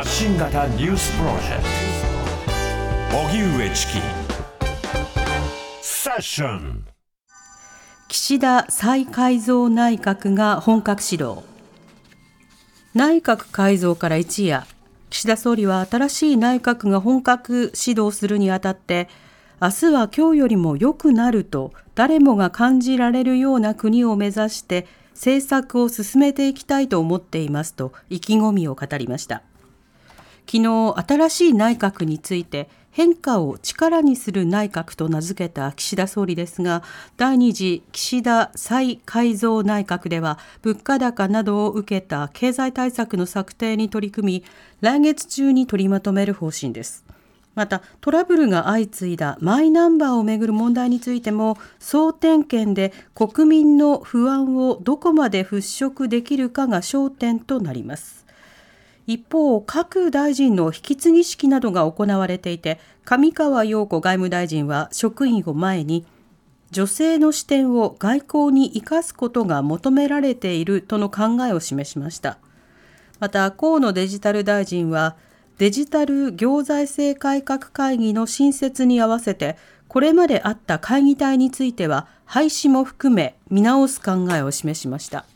発信型ニュースプロジェクト。荻上チキ。セッション。岸田再改造内閣が本格始動。内閣改造から一夜。岸田総理は新しい内閣が本格始動するにあたって明日は今日よりも良くなると誰もが感じられるような国を目指して政策を進めていきたいと思っていますと意気込みを語りました。昨日新しい内閣について変化を力にする内閣と名付けた岸田総理ですが第2次岸田再改造内閣では物価高などを受けた経済対策の策定に取り組み来月中に取りまとめる方針です。またトラブルが相次いだマイナンバーをめぐる問題についても総点検で国民の不安をどこまで払拭できるかが焦点となります。一方各大臣の引き継ぎ式などが行われていて上川陽子外務大臣は職員を前に女性の視点を外交に生かすことが求められているとの考えを示しましたまた河野デジタル大臣はデジタル行財政改革会議の新設に合わせて、これまであった会議体については、廃止も含め見直す考えを示しました。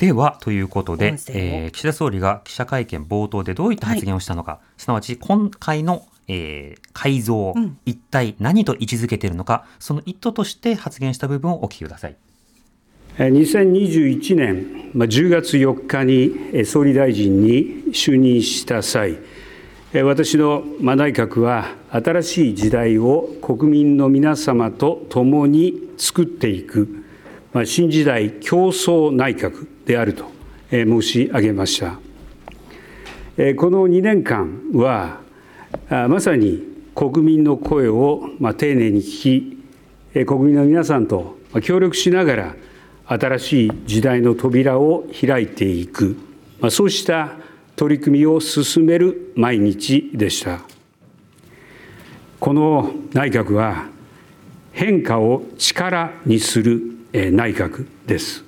では、ということで、えー、岸田総理が記者会見冒頭でどういった発言をしたのか、はい、すなわち今回の、えー、改造、うん、一体何と位置づけているのか、その一途として発言した部分をお聞きください。2021年10月4日に総理大臣に就任した際、私の内閣は新しい時代を国民の皆様と共に作っていく新時代競争内閣であると申し上げました。この2年間はまさに国民の声を丁寧に聞き国民の皆さんと協力しながら新しい時代の扉を開いていくそうした取り組みを進める毎日でした。この内閣は変化を力にする内閣です。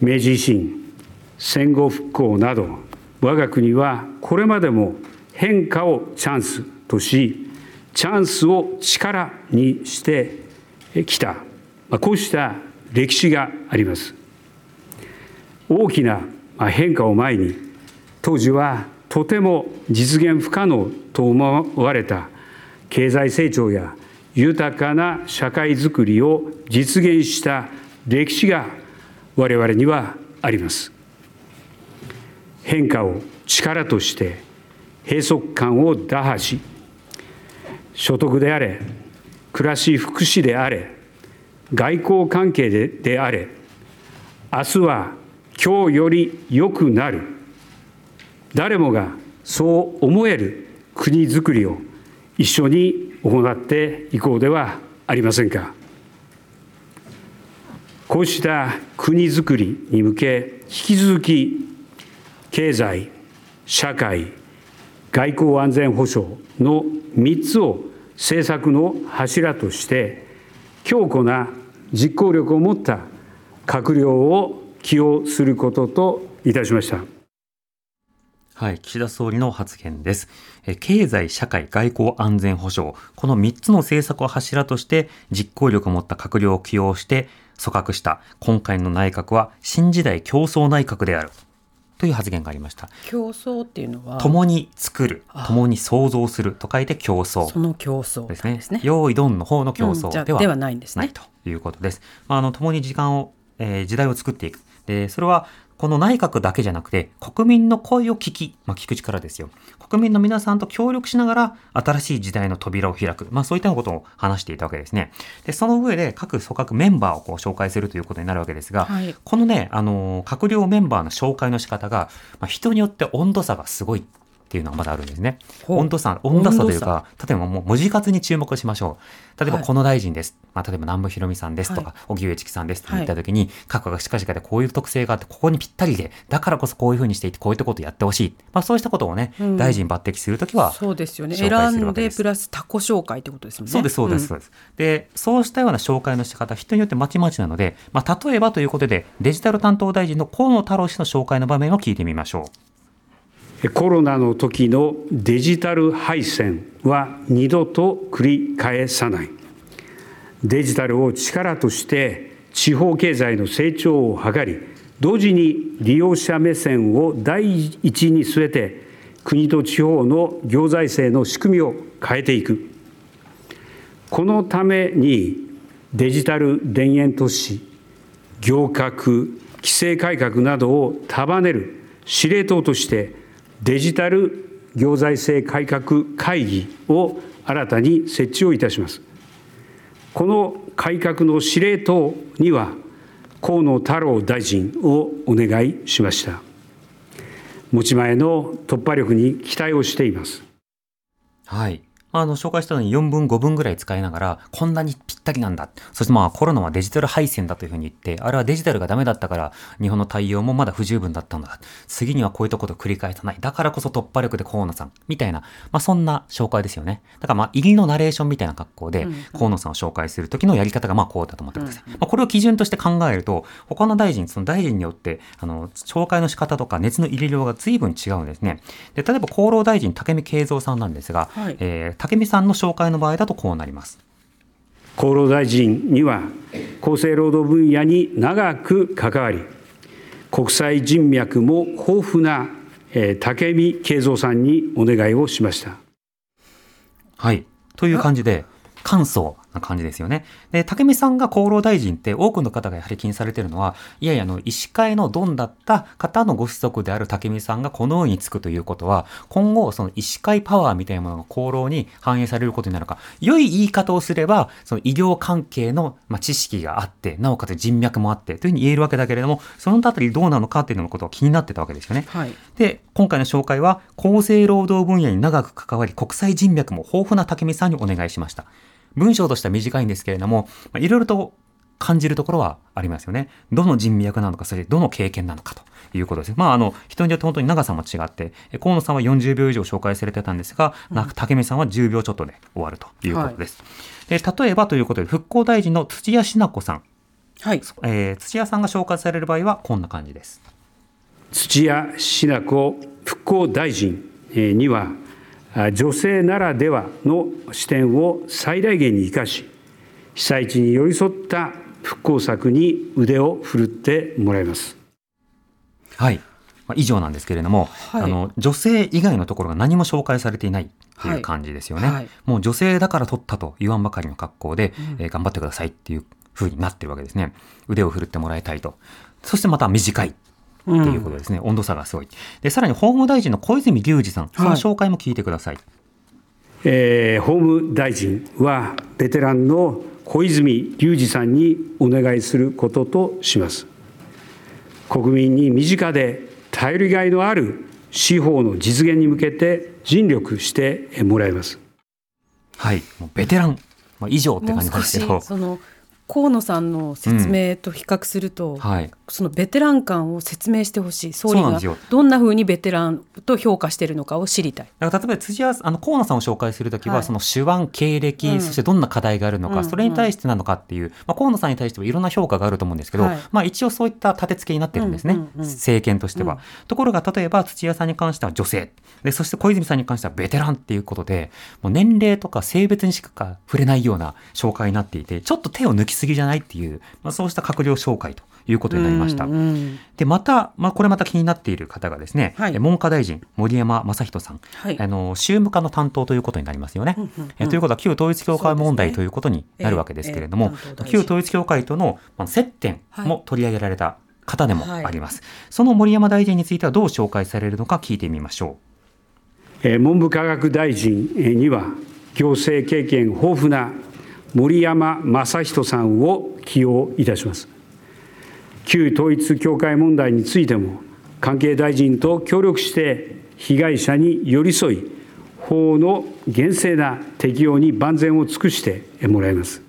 明治維新、戦後復興など、我が国はこれまでも変化をチャンスとし、チャンスを力にしてきた、こうした歴史があります。大きな変化を前に当時はとても実現不可能と思われた経済成長や豊かな社会づくりを実現した歴史が我々にはあります。変化を力として閉塞感を打破し所得であれ暮らし福祉であれ外交関係でであれ明日は今日より良くなる。誰もがそう思える国づくりを一緒に行っていこうではありませんかこうした国づくりに向け引き続き経済社会外交安全保障の3つを政策の柱として強固な実行力を持った閣僚を起用することといたしました。はい、岸田総理の発言です。経済、社会、外交、安全保障、この3つの政策を柱として実行力を持った閣僚を起用して組閣した今回の内閣は新時代競争内閣である。という発言がありました。競争っていうのは共に作る、共に創造すると書いて競争。その競争ですね。すね用意ドンの方の競争では,、ではないんですね。ということです。あの共に時間を、えー、時代を作っていく。で、それはこの内閣だけじゃなくて、国民の声を聞き、まあ、聞く力ですよ。国民の皆さんと協力しながら、新しい時代の扉を開く。まあ、そういったことを話していたわけですね。で、その上で、各組閣メンバーをこう紹介するということになるわけですが、はい、このね、あの、閣僚メンバーの紹介の仕方が、まあ、人によって温度差がすごいっていうのがまだあるんですね。温度差、温度差というか、例えばもう文字数に注目しましょう。例えばこの大臣です。はい、まあ、例えば南部ひろみさんですとか、荻、はい、上チキさんですと言ったときに、各が近々でこういう特性があって、ここにぴったりで、だからこそこういうふうにしていて、こういったことをやってほしい。まあそうしたことをね、うん、大臣抜擢するときは、そうですよね。選んでプラス他己紹介ってことですよね。そうです、そうです、そうです、うん。で、そうしたような紹介の仕方、人によってまちまちなので、まあ例えばということで、デジタル担当大臣の河野太郎氏の紹介の場面を聞いてみましょう。コロナの時のデジタル敗戦は二度と繰り返さない。デジタルを力として地方経済の成長を図り、同時に利用者目線を第一に据えて、国と地方の行財政の仕組みを変えていく。このためにデジタル田園都市、行革、規制改革などを束ねる司令塔としてデジタル行財政改革会議を新たに設置をいたします。この改革の司令塔には河野太郎大臣をお願いしました。持ち前の突破力に期待をしています。はい。あの、紹介したのに4分5分ぐらい使いながら、こんなにぴったりなんだ。そしてまあコロナはデジタル敗戦だというふうに言って、あれはデジタルがダメだったから、日本の対応もまだ不十分だったんだ。次にはこういったことを繰り返さない。だからこそ突破力で河野さん。みたいな、まあそんな紹介ですよね。だからまあ、入りのナレーションみたいな格好で、河野さんを紹介するときのやり方がまあこうだと思ってください。まあこれを基準として考えると、他の大臣、その大臣によって、あの、紹介の仕方とか熱の入れ量が随分違うんですね。で、例えば厚労大臣、武見敬三さんなんですが、はい、えー、武見さんの紹介会の場合だとこうなります。厚労大臣には厚生労働分野に長く関わり国際人脈も豊富な武見敬三さんにお願いをしました。はいという感じで簡素な感じですよね。で、竹見さんが厚労大臣って多くの方がやはり気にされてるのは、いやいや、あの、医師会のドンだった方のご子息である竹見さんがこのようにつくということは、今後、その医師会パワーみたいなものが厚労に反映されることになるか、良い言い方をすれば、その医療関係の、まあ、知識があって、なおかつ人脈もあって、というふうに言えるわけだけれども、そのあたりどうなのかっていうのことが気になってたわけですよね。はい、で、今回の紹介は、厚生労働分野に長く関わり、国際人脈も豊富な竹見さんにお願いしました。文章としては短いんですけれども、いろいろと感じるところはありますよね。どの人脈なのか、それどの経験なのかということです。まあ、あの、人によって本当に長さも違って、河野さんは40秒以上紹介されてたんですが、うん、竹見さんは10秒ちょっとで終わるということです。はい、で例えばということで、復興大臣の土屋品子さん。はい。えー、土屋さんが紹介される場合はこんな感じです。土屋品子復興大臣には、女性ならではの視点を最大限に生かし被災地に寄り添った復興策に腕を振るってもらいます。はい。以上なんですけれども、はい、あの女性以外のところが何も紹介されていないという感じですよね、はいはい、もう女性だから取ったと言わんばかりの格好で、うん、えー、頑張ってくださいっていうふうになってるわけですね。腕を振るってもらいたいと。そしてまた短いっていうことですね、うん、温度差がすごい。でさらに法務大臣の小泉隆二さん。その紹介も聞いてください、はい、えー、法務大臣はベテランの小泉隆二さんにお願いすることとします。国民に身近で頼りがいのある司法の実現に向けて尽力してもらいます。はい。もうベテラン、まあ、以上って感じですけど。その河野さんの説明と比較すると、うん。はい、そのベテラン感を説明してほしい。総理がどんなふうにベテランと評価しているのかを知りたい。だから例えば辻はあの河野さんを紹介するときは、はい、その手腕経歴、うん、そしてどんな課題があるのか、うん、それに対してなのかっていう、まあ、河野さんに対してはいろんな評価があると思うんですけど、はい、まあ、一応そういった立て付けになってるんですね、うんうんうん、政権としては、ところが例えば土屋さんに関しては女性。でそして小泉さんに関してはベテランっていうことでもう年齢とか性別にしか触れないような紹介になっていてちょっと手を抜きすぎじゃないっていうまあ、そうした閣僚紹介ということになりました。うんうん、で、また、まあ、これまた気になっている方がですね、はい、文科大臣、森山正人さん、はい、あの、宗務課の担当ということになりますよね。うんうんうん、えということは、旧統一教会問題ということになるわけですけれども、ね。えー、旧統一教会との接点も取り上げられた方でもあります。はい、その森山大臣についてはどう紹介されるのか聞いてみましょう。えー、文部科学大臣には、行政経験豊富な森山正人さんを起用いたします旧統一教会問題についても関係大臣と協力して被害者に寄り添い法の厳正な適用に万全を尽くしてもらいます。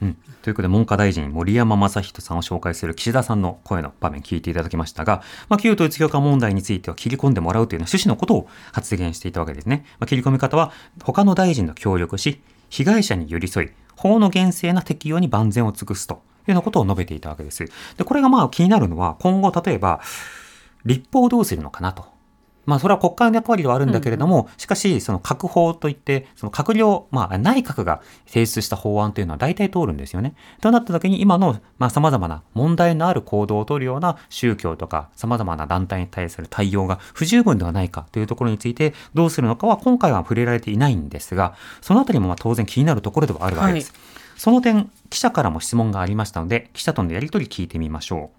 うん、ということで文科大臣森山正人さんを紹介する岸田さんの声の場面聞いていただきましたが、まあ、旧統一教会問題については切り込んでもらうという趣旨のことを発言していたわけですね。まあ、切り込み方は他の大臣と協力し被害者に寄り添い、法の厳正な適用に万全を尽くすというようなことを述べていたわけです。で、これがまあ気になるのは、今後例えば、立法どうするのかなと。まあ、それは国会の役割ではあるんだけれども、しかし、その閣法といって、その閣僚、まあ、内閣が提出した法案というのは大体通るんですよね。となった時に、今の、まあ、様々な問題のある行動を取るような宗教とか、様々な団体に対する対応が不十分ではないかというところについて、どうするのかは今回は触れられていないんですが、そのあたりもまあ当然気になるところではあるわけです。その点、記者からも質問がありましたので、記者とのやり取り聞いてみましょう。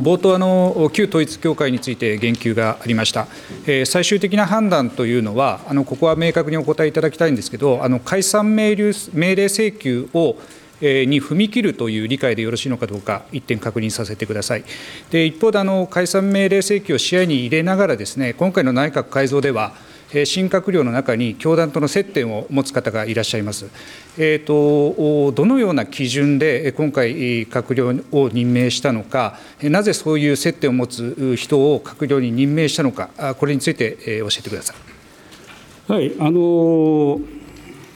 冒頭あの、旧統一教会について言及がありました、えー最終的な判断というのは、あのここは明確にお答えいただきたいんですけど、あの解散命令命令請求をえに踏み切るという理解でよろしいのかどうか、一点確認させてください。で一方であの、解散命令請求を視野に入れながらです、ね、今回の内閣改造では、新閣僚の中に教団との接点を持つ方がいらっしゃいます。えー、とどのような基準でえ今回、閣僚を任命したのか、えなぜそういう接点を持つ人を閣僚に任命したのか、あこれについて、え教えてください。はい、あの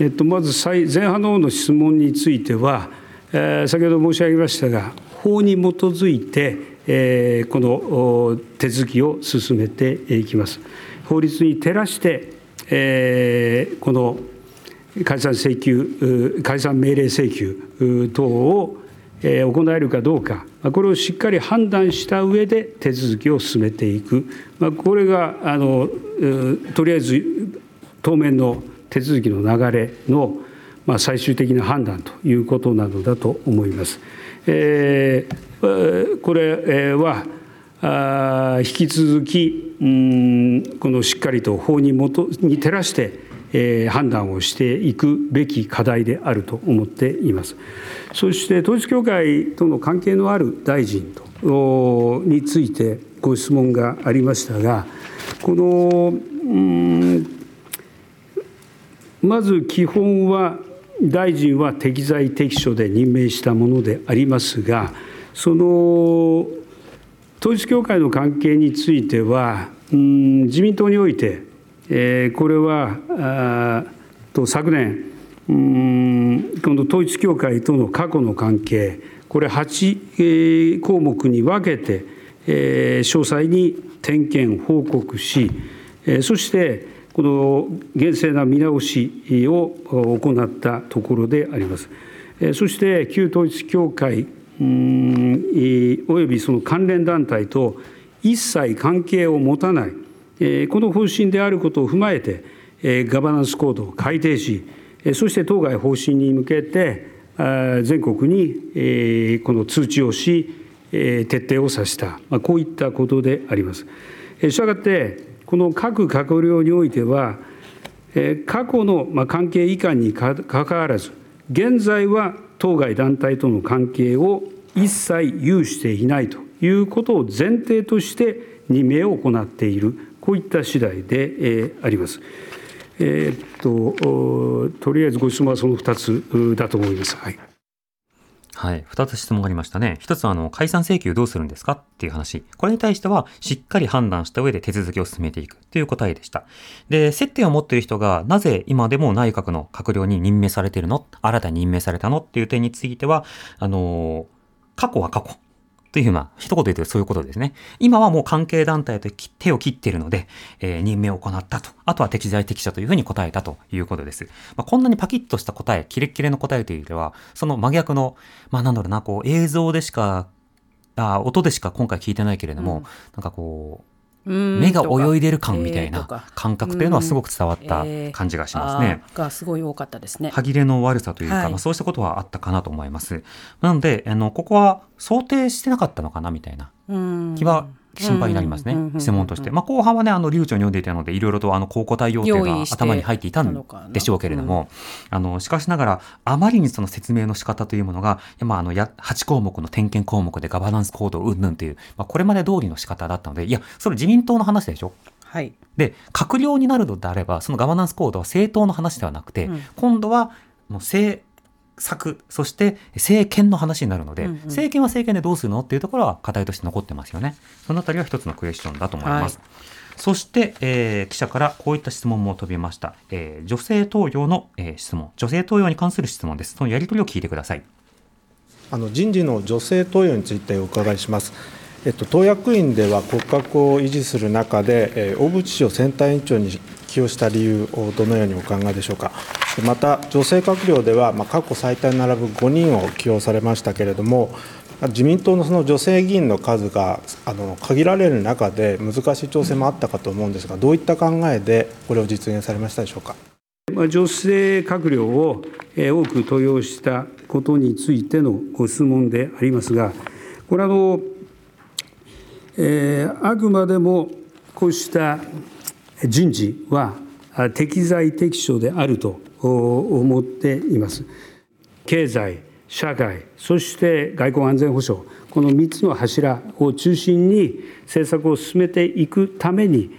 えっと、まず前半の方の質問については、えー先ほど申し上げましたが、法に基づいて、えーこの手続きを進めていきます。法律に照らして、えーこの解散請求、解散命令請求等を行えるかどうか、これをしっかり判断した上で手続きを進めていく、これがあのとりあえず当面の手続きの流れの、最終的な判断ということなのだと思います。えーこれえはあ引き続きうんこのしっかりと法に基に照らしてえ判断をしていくべき課題であると思っています。そして統一教会との関係のある大臣とについてご質問がありましたが、このうんまず基本は大臣は適材適所で任命したものでありますが、その統一教会の関係については、うん自民党において、えーこれはあと昨年、うんこの統一教会との過去の関係、これ8、え項目に分けて、え詳細に点検、報告し、えそして、この厳正な見直しを行ったところであります。そして、旧統一教会およびその関連団体と一切関係を持たない、この方針であることを踏まえて、ガバナンスコードを改定し、そして当該方針に向けて、全国に、この通知をし、徹底をさせた、こういったことであります。したがって、この各閣僚においては、過去の関係以下にかかわらず、現在は当該団体との関係を一切有していないということを前提として任命を行っている、こういった次第でえーあります。えーっととりあえずご質問はその2つだと思います。はいはい。二つ質問がありましたね。一つは、あの、解散請求どうするんですかっていう話。これに対しては、しっかり判断した上で手続きを進めていくという答えでした。で、接点を持っている人が、なぜ今でも内閣の閣僚に任命されているの？新たに任命されたの？っていう点については、あの過去は過去。というふうな、一言で言うとそういうことですね。今はもう関係団体と手を切っているので、えー任命を行ったと。あとは適材適所というふうに答えたということです。まあ、こんなにパキッとした答え、キレッキレの答えというよりは、その真逆の、まあなんだろうな、こう映像でしか、あ音でしか今回聞いてないけれども、なんかこう、目が泳いでる感みたいな感覚というのはすごく伝わった感じがしますね。がすごい多かったですね。歯切れの悪さというか、はいまあ、そうしたことはあったかなと思います。なので、あの、ここは想定してなかったのかなみたいなうん気は心配になりますね。質問として。まあ、後半はね、あの、流暢に読んでいたので、いろいろとあの、高校対応点が用意して頭に入っていたんでしょうけれども、あの、しかしながら、あまりにその説明の仕方というものが、まあ、あの、や、8項目の点検項目でガバナンスコードうんぬんという、まあ、これまで通りの仕方だったので、いや、それ自民党の話でしょ？はい。で、閣僚になるのであれば、そのガバナンスコードは政党の話ではなくて、うん今度はもう政策、そして政権の話になるので、うんうん政権は政権でどうするのっていうところは課題として残ってますよね。そのあたりは一つのクエスチョンだと思います。はいそして、えー記者からこういった質問も飛びました。えー女性登用の、えー質問、女性登用に関する質問です。そのやり取りを聞いてください。あの人事の女性登用についてお伺いします。えっと、党役員では骨格を維持する中で、えー、大渕氏を選対委員長に起用した理由をどのようにお考えでしょうか。また、女性閣僚では、まあ、過去最多に並ぶ5人を起用されましたけれども、自民党のその女性議員の数があの限られる中で、難しい調整もあったかと思うんですが、どういった考えでこれを実現されましたでしょうか。女性閣僚を多く登用したことについてのご質問でありますが、これあの、えー、あくまでもこうした人事は適材適所であると思っています。経済、社会、そして外交安全保障、この3つの柱を中心に政策を進めていくために、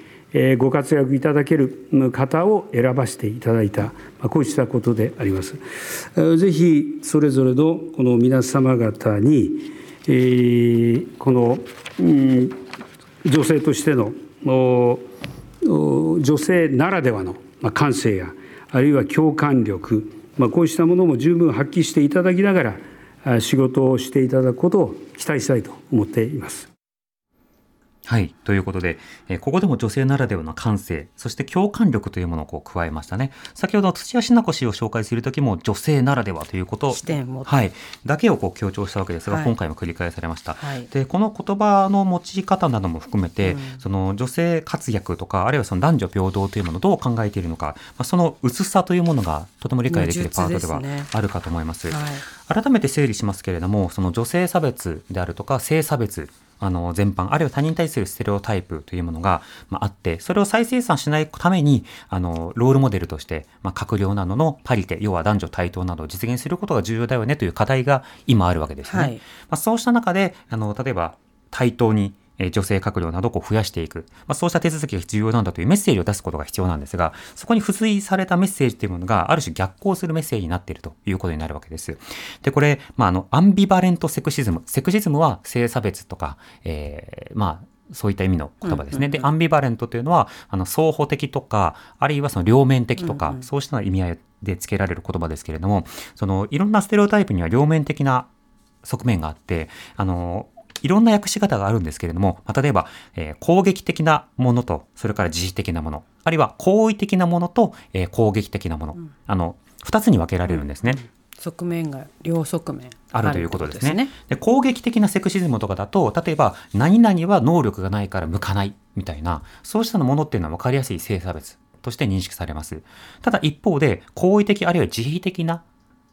ご活躍いただける方を選ばせていただいた、こうしたことであります。ぜひ、それぞれのこの皆様方に、この、女性としての女性ならではの感性やあるいは共感力、こうしたものも十分発揮していただきながら仕事をしていただくことを期待したいと思っています。はい。ということで、えー、ここでも女性ならではの感性、そして共感力というものをこう加えましたね。先ほど土屋品子氏を紹介するときも女性ならではということはい、だけをこう強調したわけですが、はい、今回も繰り返されました。はい、で、この言葉の用い方なども含めて、うん、その女性活躍とか、あるいはその男女平等というものをどう考えているのか、まあ、その薄さというものがとても理解できるパートではあるかと思います。すねはい、改めて整理しますけれども、その女性差別であるとか性差別あの全般あるいは他人に対するステレオタイプというものが、まあ、あってそれを再生産しないためにあのロールモデルとして、まあ、閣僚などのパリテ要は男女対等などを実現することが重要だよねという課題が今あるわけですね。はい、まあ、そうした中であの例えば対等に女性閣僚などを増やしていく、まあ、そうした手続きが必要なんだというメッセージを出すことが必要なんですが、そこに付随されたメッセージというものが、ある種逆行するメッセージになっているということになるわけです。で、これ、まあ、あの、アンビバレントセクシズム。セクシズムは性差別とか、えー、まあ、そういった意味の言葉ですね。で、アンビバレントというのは、あの、双方的とか、あるいはその両面的とか、うんうん、そうした意味合いで付けられる言葉ですけれども、その、いろんなステレオタイプには両面的な側面があって、あの、いろんな訳し方があるんですけれども、まあ、例えば、えー、攻撃的なものと、それから自治的なもの、あるいは好意的なものと、えー、攻撃的なもの、うん、あの、二つに分けられるんですね。うん側面が両側面あるということですね。で攻撃的なセクシズムとかだと例えば何々は能力がないから向かないみたいなそうしたものっていうのは分かりやすい性差別として認識されます。ただ一方で好意的あるいは慈悲的な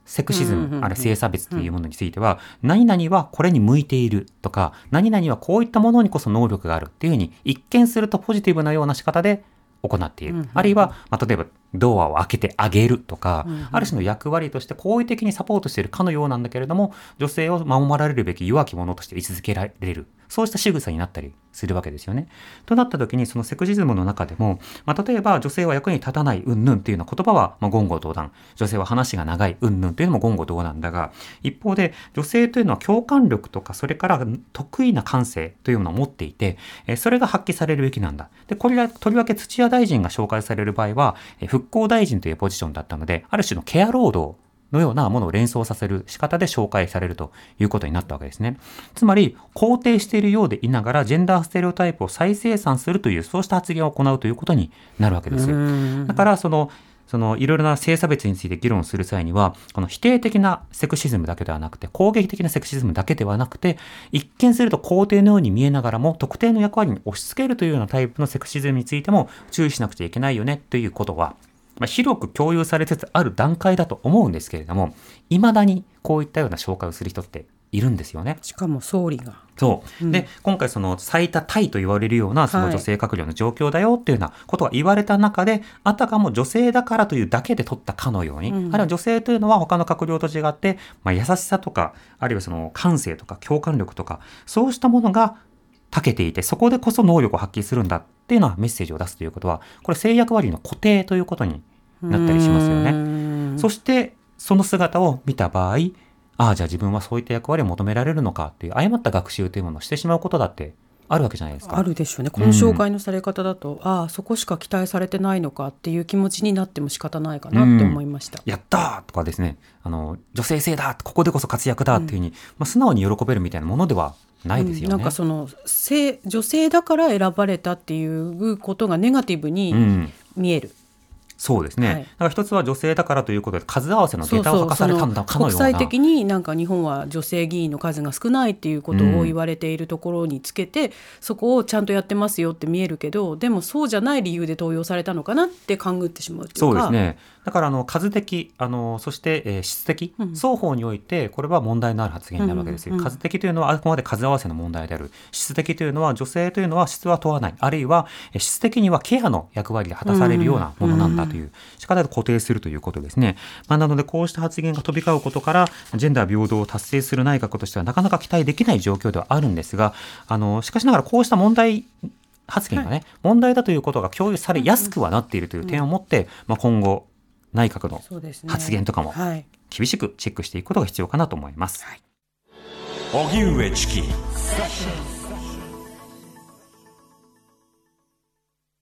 セクシズム、ある性差別というものについては、何々はこれに向いているとか、何々はこういったものにこそ能力があるっていうふうに、一見するとポジティブなような仕方で行っている。あるいは、まあ、例えば、ドアを開けてあげるとか、うんうん、ある種の役割として好意的にサポートしているかのようなんだけれども、女性を守られるべき弱き者として位置づけられる。そうした仕草になったりするわけですよね。となった時に、そのセクシズムの中でも、まあ、例えば女性は役に立たない云々っていうような言葉は、まあ、言語道断。女性は話が長い云々というのも言語道断だが、一方で女性というのは共感力とか、それから得意な感性というものを持っていて、それが発揮されるべきなんだ。で、これはとりわけ土屋大臣が紹介される場合は、復興大臣というポジションだったので、ある種のケア労働のようなものを連想させる仕方で紹介されるということになったわけですね。つまり、肯定しているようでいながら、ジェンダーステレオタイプを再生産するという、そうした発言を行うということになるわけです。だから、その、そのいろいろな性差別について議論する際には、この否定的なセクシズムだけではなくて、攻撃的なセクシズムだけではなくて、一見すると肯定のように見えながらも、特定の役割に押し付けるというようなタイプのセクシズムについても注意しなくちゃいけないよねということは、まあ、広く共有されつつある段階だと思うんですけれども、未だにこういったような紹介をする人っているんですよね。しかも総理が。そう。うん、で、今回その最多タイと言われるようなその女性閣僚の状況だよっていうようなことが言われた中で、はい、あたかも女性だからというだけで取ったかのように、うん、あるいは女性というのは他の閣僚と違って、まあ、優しさとか、あるいはその感性とか共感力とか、そうしたものが長けていて、そこでこそ能力を発揮するんだっていうのはメッセージを出すということは、これ制約割の固定ということになったりしますよね。そして、その姿を見た場合、ああ、じゃあ自分はそういった役割を求められるのかっていう誤った学習というものをしてしまうことだってあるわけじゃないですか。あるでしょうね。この紹介のされ方だと、うん、ああ、そこしか期待されてないのかっていう気持ちになっても仕方ないかなって思いました。うん、やったとかですね、あの、女性性だここでこそ活躍だっていうふうに、うん、まあ、素直に喜べるみたいなものではないですよね。うんなんかその性女性だから選ばれたっていうことがネガティブうにん見える。そうですね。はいだから一つは女性だからということで数合わせの下駄を履かされたんだかのような。国際的になんか日本は女性議員の数が少ないっていうことを言われているところにつけて、そこをちゃんとやってますよって見えるけどでもそうじゃない理由で登用されたのかなって勘ぐってしまうっていうかそうですね。だからあの数的あのそして、えー質的、うん双方においてこれは問題のある発言になるわけですよ。うんうんうん数的というのはあくまで数合わせの問題である。質的というのは女性というのは質は問わない。あるいはえー質的にはケアの役割で果たされるようなものなんだという仕方で固定するということですね。まあ、なのでこうした発言が飛び交うことからジェンダー平等を達成する内閣としてはなかなか期待できない状況ではあるんですが、あのしかしながらこうした問題発言がね、問題だということが共有されやすくはなっているという点をもって、まあ、今後内閣の発言とかもはい。厳しくチェックしていくことが必要かなと思います。荻上チキ